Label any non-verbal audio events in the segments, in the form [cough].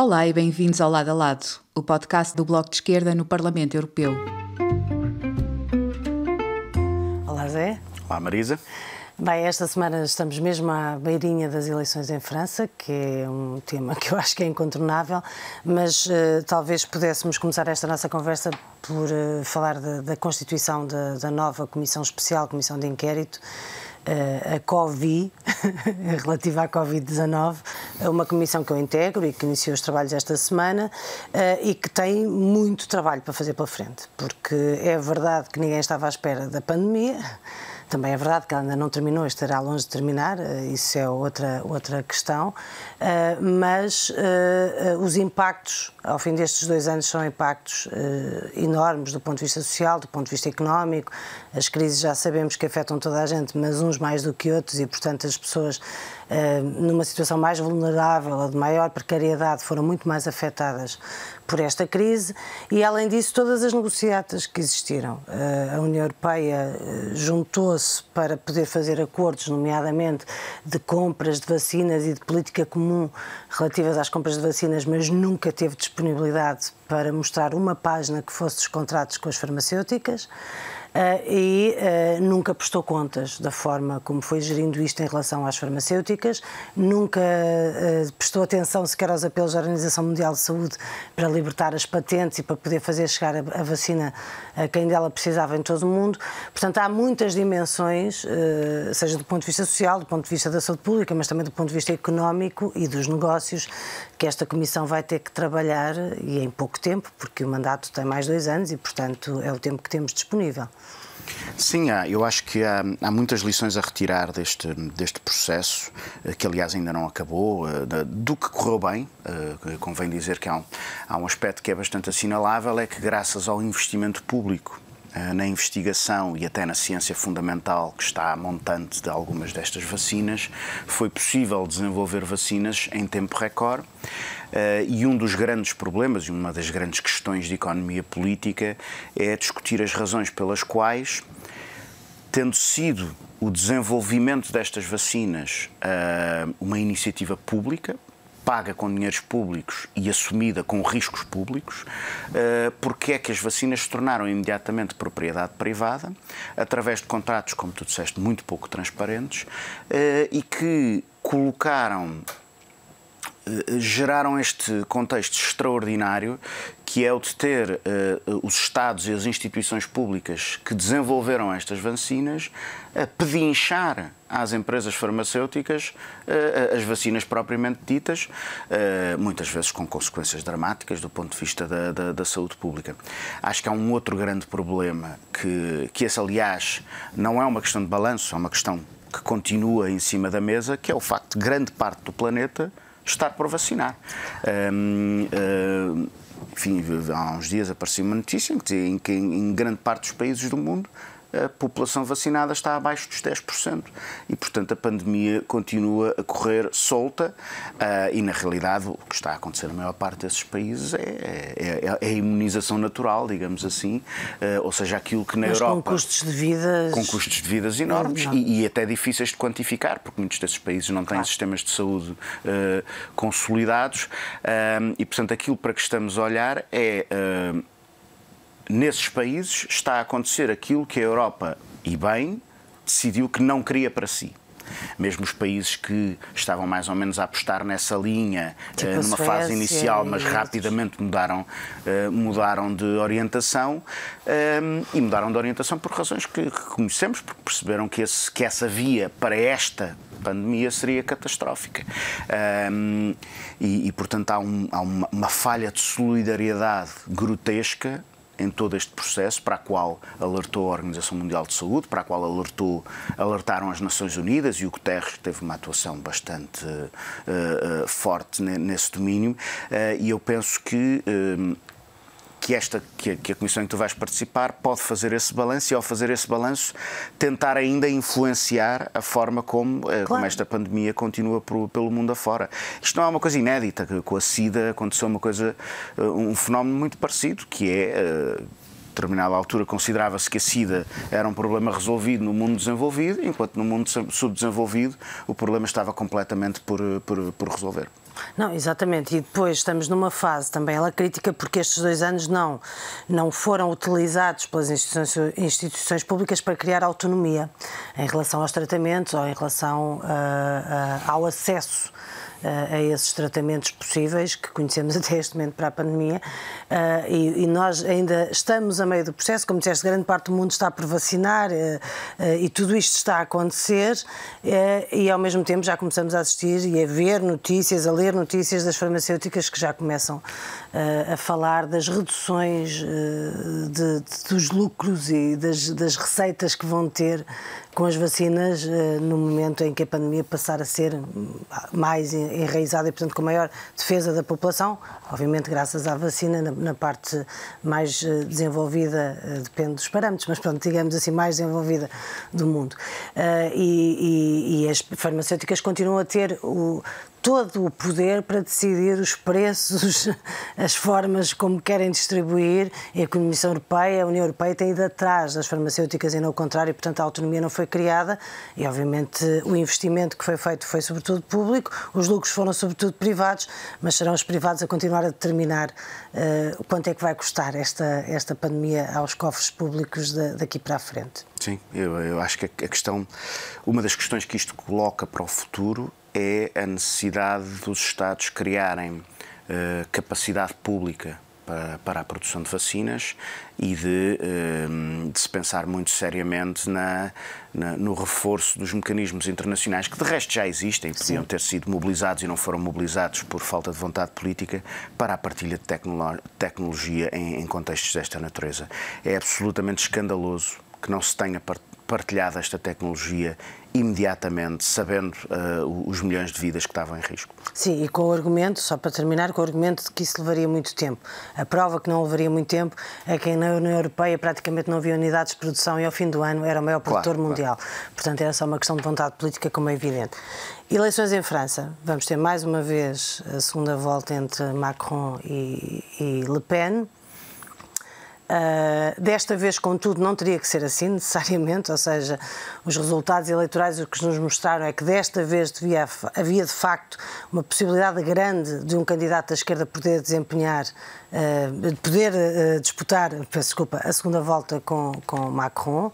Olá e bem-vindos ao Lado a Lado, o podcast do Bloco de Esquerda no Parlamento Europeu. Olá, Zé. Olá, Marisa. Bem, esta semana estamos mesmo à beirinha das eleições em França, que é um tema que eu acho que é incontornável, mas uh, talvez pudéssemos começar esta nossa conversa por uh, falar de, da constituição de, da nova Comissão Especial, Comissão de Inquérito, a COVI, [laughs] relativa à Covid-19, uma comissão que eu integro e que iniciou os trabalhos esta semana e que tem muito trabalho para fazer pela frente, porque é verdade que ninguém estava à espera da pandemia, também é verdade que ela ainda não terminou, estará longe de terminar, eh, isso é outra, outra questão, eh, mas eh, os impactos, ao fim destes dois anos, são impactos enormes do ponto de vista social, do ponto de vista económico. As crises já sabemos que afetam toda a gente, mas uns mais do que outros, e portanto as pessoas numa situação mais vulnerável ou de maior precariedade foram muito mais afetadas por esta crise e, além disso, todas as negociatas que existiram. A União Europeia juntou-se para poder fazer acordos, nomeadamente de compras de vacinas e de política comum relativas às compras de vacinas, mas nunca teve disponibilidade para mostrar uma página que fosse dos contratos com as farmacêuticas. Uh, e uh, nunca prestou contas da forma como foi gerindo isto em relação às farmacêuticas, nunca uh, prestou atenção sequer aos apelos da Organização Mundial de Saúde para libertar as patentes e para poder fazer chegar a vacina a quem dela precisava em todo o mundo. Portanto, há muitas dimensões, seja do ponto de vista social, do ponto de vista da saúde pública, mas também do ponto de vista económico e dos negócios, que esta Comissão vai ter que trabalhar e em pouco tempo, porque o mandato tem mais dois anos e, portanto, é o tempo que temos disponível. Sim. Eu acho que há, há, muitas lições a retirar deste, deste processo, eh, que aliás ainda não acabou, eh, do que correu bem. Eh, convém dizer que há um, há um aspecto que é bastante assinalável, é que graças ao investimento público na investigação e até na ciência fundamental que está montante de algumas destas vacinas, foi possível desenvolver vacinas em tempo recorde. e um dos grandes problemas e uma das grandes questões de economia política é discutir as razões pelas quais, tendo sido o desenvolvimento destas vacinas uma iniciativa pública, paga com dinheiros públicos e assumida com riscos públicos, eh, porque é que as vacinas se tornaram imediatamente propriedade privada, através de contratos, como tu disseste, muito pouco transparentes, eh, e que colocaram geraram este contexto extraordinário que é o de ter uh, os Estados e as instituições públicas que desenvolveram estas vacinas a pedinchar às empresas farmacêuticas uh, as vacinas propriamente ditas, uh, muitas vezes com consequências dramáticas do ponto de vista da, da, da, saúde pública. Acho que há um outro grande problema, que, que esse, aliás, não é uma questão de balanço, é uma questão que continua em cima da mesa, que é o facto de grande parte do planeta estar por vacinar. Uh, enfim, há uns dias apareceu uma notícia em que em grande parte dos países do mundo a população vacinada está abaixo dos 10%. E, portanto, a pandemia continua a correr solta uh, e, na realidade, o que está a acontecer na maior parte desses países é, é, é a imunização natural, digamos assim, uh, ou seja, aquilo que na Mas Europa... com custos de vida... Com custos de vidas enormes e, e, até difíceis de quantificar, porque muitos desses países não têm claro. sistemas de saúde uh, consolidados e, portanto, aquilo para que estamos a olhar é nesses países está a acontecer aquilo que a Europa, e bem, decidiu que não queria para si. Mesmo os países que estavam mais ou menos a apostar nessa linha tipo numa Suécia, fase inicial, mas rapidamente mudaram, uh, mudaram de orientação uh, e mudaram de orientação por razões que reconhecemos, porque perceberam que, esse, que essa via para esta pandemia seria catastrófica. Um, e, e, portanto, há, um, há uma, uma falha de solidariedade grotesca em todo este processo, para a qual alertou a Organização Mundial de Saúde, para a qual alertou, alertaram as Nações Unidas e o Guterres teve uma atuação bastante uh, uh, forte nesse domínio, uh, e eu penso que que esta que a, que a, comissão em que tu vais participar pode fazer esse balanço e ao fazer esse balanço tentar ainda influenciar a forma como, claro. como esta pandemia continua por, pelo mundo afora. Isto não é uma coisa inédita, com a SIDA aconteceu uma coisa, um fenómeno muito parecido, que é determinada altura considerava-se que a SIDA era um problema resolvido no mundo desenvolvido, enquanto no mundo subdesenvolvido o problema estava completamente por, por, por resolver. Não, exatamente. E depois estamos numa fase também ela crítica porque estes dois anos não, não foram utilizados pelas instituições, instituições públicas para criar autonomia em relação aos tratamentos ou em relação uh, uh, ao acesso a esses tratamentos possíveis que conhecemos [laughs] até este momento para a pandemia. Uh, e, e, nós ainda estamos a meio do processo, como disseste, grande parte do mundo está por vacinar uh, uh, e tudo isto está a acontecer. E ao mesmo tempo já começamos a assistir e a ver notícias, a ler notícias das farmacêuticas que já começam a falar das reduções de, de, dos lucros e das, das receitas que vão ter com as vacinas no momento em que a pandemia passar a ser mais enraizada e, portanto, com maior defesa da população, obviamente graças à vacina, na, parte mais eh, desenvolvida, eh, depende dos parâmetros, mas pronto, digamos assim, mais desenvolvida do mundo. Uh, e, e, e, as farmacêuticas continuam a ter o, todo o poder para decidir os preços, [laughs] as formas como querem distribuir, e a Comissão Europeia, a União Europeia tem ido atrás das farmacêuticas e não o contrário, portanto a autonomia não foi criada. E obviamente o investimento que foi feito foi sobretudo público, os lucros foram sobretudo privados, mas serão os privados a continuar a determinar uh, quanto é que vai custar esta, esta pandemia aos cofres públicos de, daqui para a frente. Sim, eu, eu acho que a questão, uma das questões que isto coloca para o futuro é a necessidade dos Estados criarem uh, capacidade pública para, para, a produção de vacinas e de, uh, de se pensar muito seriamente na, na, no reforço dos mecanismos internacionais, que de resto já existem, podiam ter sido mobilizados e não foram mobilizados por falta de vontade política, para a partilha de tecnologia em, em contextos desta natureza. É absolutamente escandaloso que não se tenha partilhado esta tecnologia imediatamente, sabendo uh, os milhões de vidas que estavam em risco. Sim, e com o argumento, só para terminar, com o argumento de que isso levaria muito tempo. A prova que não levaria muito tempo é que na União Europeia praticamente não havia unidades de produção e ao fim do ano era o maior produtor claro, mundial. Claro. Portanto, era só uma questão de vontade política, como é evidente. Eleições em França. Vamos ter mais uma vez a segunda volta entre Macron e, e Le Pen. Uh, desta vez, contudo, não teria que ser assim necessariamente, ou seja, os resultados eleitorais o que nos mostraram é que desta vez devia, havia de facto uma possibilidade grande de um candidato da esquerda poder desempenhar, uh, poder uh, disputar, peço desculpa, a segunda volta com, com Macron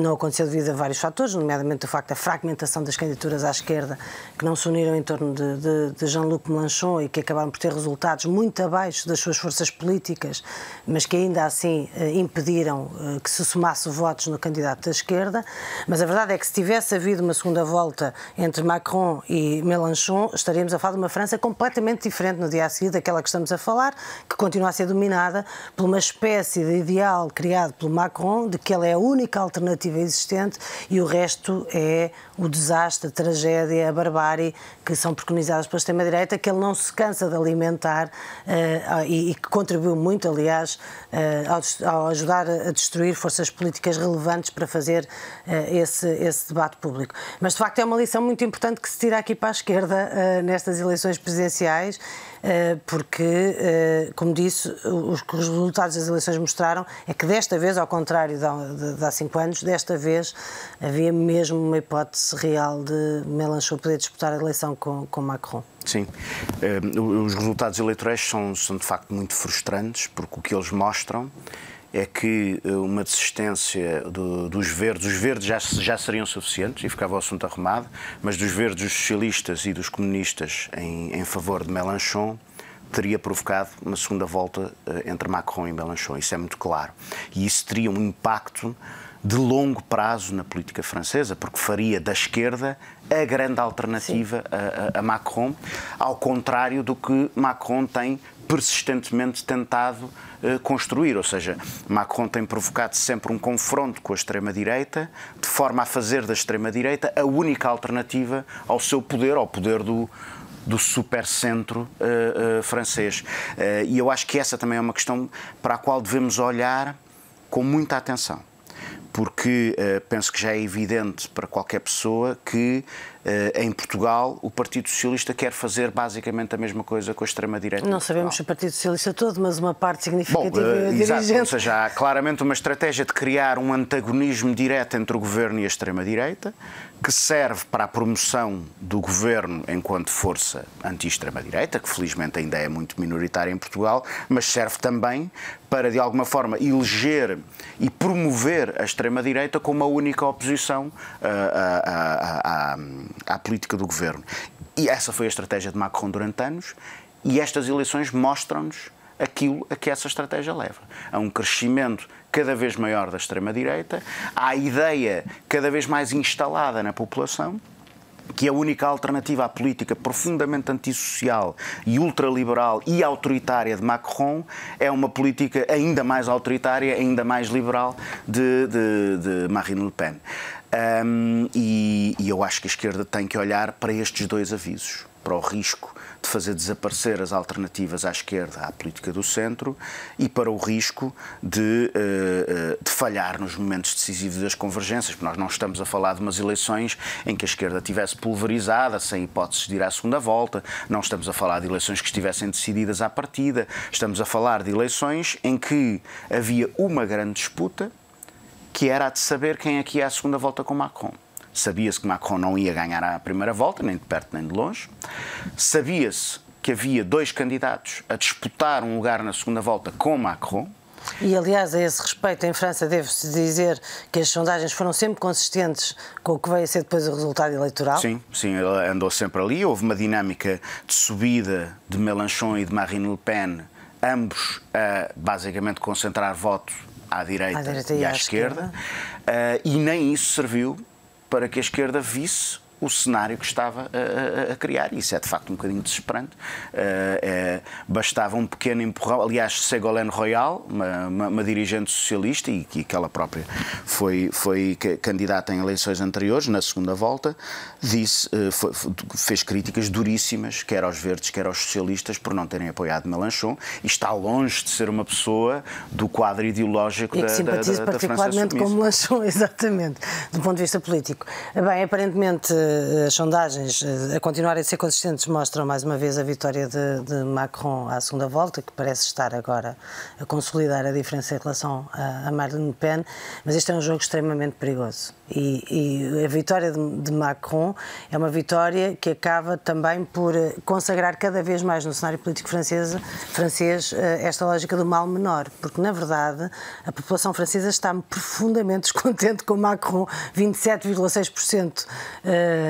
não aconteceu devido a vários fatores, nomeadamente o facto da fragmentação das candidaturas à esquerda, que não se uniram em torno de, de, de Jean-Luc Mélenchon e que acabaram por ter resultados muito abaixo das suas forças políticas, mas que ainda assim eh, impediram eh, que se somasse votos no candidato da esquerda. Mas a verdade é que se tivesse havido uma segunda volta entre Macron e Mélenchon, estaríamos a falar de uma França completamente diferente no dia a seguir daquela que estamos a falar, que continua a ser dominada por uma espécie de ideal criado pelo Macron de que ela é a única alternativa existente e o resto é o desastre, a tragédia, a barbárie que são preconizados pela extrema-direita, que ele não se cansa de alimentar uh, e, que contribuiu muito, aliás, uh, ao, ao, ajudar a destruir forças políticas relevantes para fazer uh, esse, esse debate público. Mas, de facto, é uma lição muito importante que se tira aqui para a esquerda nestas eleições presidenciais porque, eh, como disse, os resultados das eleições mostraram é que desta vez, ao contrário de há cinco anos, desta vez havia mesmo uma hipótese real de Mélenchon poder disputar a eleição com, com Macron. Sim, eh, os resultados eleitorais são, são de facto muito frustrantes, porque o que eles mostram é que uma desistência do, dos verdes, os verdes já, já seriam suficientes e ficava o assunto arrumado, mas dos verdes, dos socialistas e dos comunistas em, em favor de Mélenchon teria provocado uma segunda volta uh, entre Macron e Mélenchon, isso é muito claro. E isso teria um impacto de longo prazo na política francesa, porque faria da esquerda a grande alternativa a, a, a, Macron, ao contrário do que Macron tem persistentemente tentado uh, construir. Ou seja, Macron tem provocado sempre um confronto com a extrema-direita, de forma a fazer da extrema-direita a única alternativa ao seu poder, ao poder do, do supercentro uh, uh, francês. Uh, e eu acho que essa também é uma questão para a qual devemos olhar com muita atenção porque uh, penso que já é evidente para qualquer pessoa que uh, em Portugal o Partido Socialista quer fazer basicamente a mesma coisa com a extrema-direita. Não sabemos se o Partido Socialista todo, mas uma parte significativa Bom, uh, exato, dirigente. Ou seja, há claramente uma estratégia de criar um antagonismo direto entre o governo e a extrema-direita, que serve para a promoção do governo enquanto força anti-extrema-direita, que felizmente ainda é muito minoritária em Portugal, mas serve também para, de alguma forma, eleger e promover a extrema-direita como a única oposição à, à, à, à política do governo. E essa foi a estratégia de Macron durante anos, e estas eleições mostram-nos aquilo a que essa estratégia leva. A um crescimento cada vez maior da extrema-direita, à ideia cada vez mais instalada na população que a única alternativa à política profundamente antissocial e ultraliberal e autoritária de Macron é uma política ainda mais autoritária, ainda mais liberal de, de, de Marine Le Pen. Um, e, e eu acho que a esquerda tem que olhar para estes dois avisos, para o risco de fazer desaparecer as alternativas à esquerda, à política do centro, e para o risco de, uh, uh, de falhar nos momentos decisivos das convergências, porque nós não estamos a falar de umas eleições em que a esquerda tivesse pulverizada, sem hipóteses de ir à segunda volta, não estamos a falar de eleições que estivessem decididas à partida, estamos a falar de eleições em que havia uma grande disputa, que era a de saber quem é que ia à segunda volta com Macron. Sabia-se que Macron não ia ganhar a primeira volta, nem de perto nem de longe. Sabia-se que havia dois candidatos a disputar um lugar na segunda volta com Macron. E, aliás, a esse respeito, em França, deve-se dizer que as sondagens foram sempre consistentes com o que veio a ser depois o resultado eleitoral? Sim, sim, andou sempre ali. Houve uma dinâmica de subida de Mélenchon e de Marine Le Pen, ambos a basicamente concentrar voto à direita, à direita e, e, à, esquerda, esquerda. Uh, e nem isso serviu para que a esquerda visse o cenário que estava a, a, a, criar. Isso é de facto um bocadinho desesperante. Uh, é, bastava um pequeno empurrão. Aliás, Ségolène Royal, uma, uma, uma, dirigente socialista e que, que ela própria foi, foi candidata em eleições anteriores, na segunda volta, disse, uh, foi, fez críticas duríssimas, quer aos verdes, quer aos socialistas, por não terem apoiado Melanchon e está longe de ser uma pessoa do quadro ideológico e que da, simpatiza da, da, particularmente com Melanchon, [laughs] exatamente, do ponto de vista político. Bem, aparentemente as sondagens, eh, a continuarem a ser consistentes, mostram mais uma vez a vitória de, de, Macron à segunda volta, que parece estar agora a consolidar a diferença em relação a, a Marine Le Pen, mas este é um jogo extremamente perigoso. E, e a vitória de, de, Macron é uma vitória que acaba também por eh, consagrar cada vez mais no cenário político francês, francês esta lógica do mal menor, porque na verdade a população francesa está profundamente [laughs] descontente com Macron, 27,6%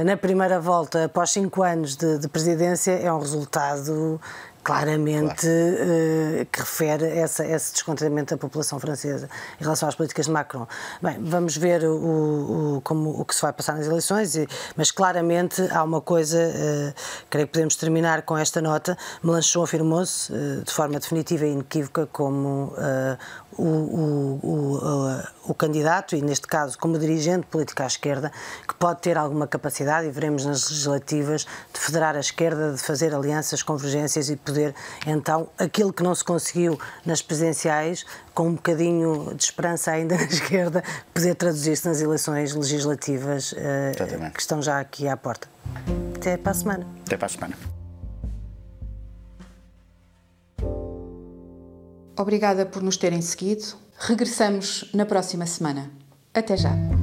na primeira volta, após cinco anos de, de presidência, é um resultado claramente claro. uh, que refere essa, esse descontentamento da população francesa em relação às políticas de Macron. Bem, vamos ver o, o, como, o que se vai passar nas eleições, e, mas claramente há uma coisa, uh, creio que podemos terminar com esta nota, Melanchon afirmou-se uh, de forma definitiva e inequívoca como o, o, o, o, candidato, e neste caso como dirigente político à esquerda, que pode ter alguma capacidade, e veremos nas legislativas, de federar a esquerda, de fazer alianças, convergências e poder, então, aquilo que não se conseguiu nas presidenciais, com um bocadinho de esperança ainda [laughs] na esquerda, poder traduzir-se nas eleições legislativas uh, que estão já aqui à porta. Até para a semana. Até para a semana. Obrigada por nos terem seguido. Regressamos na próxima semana. Até já!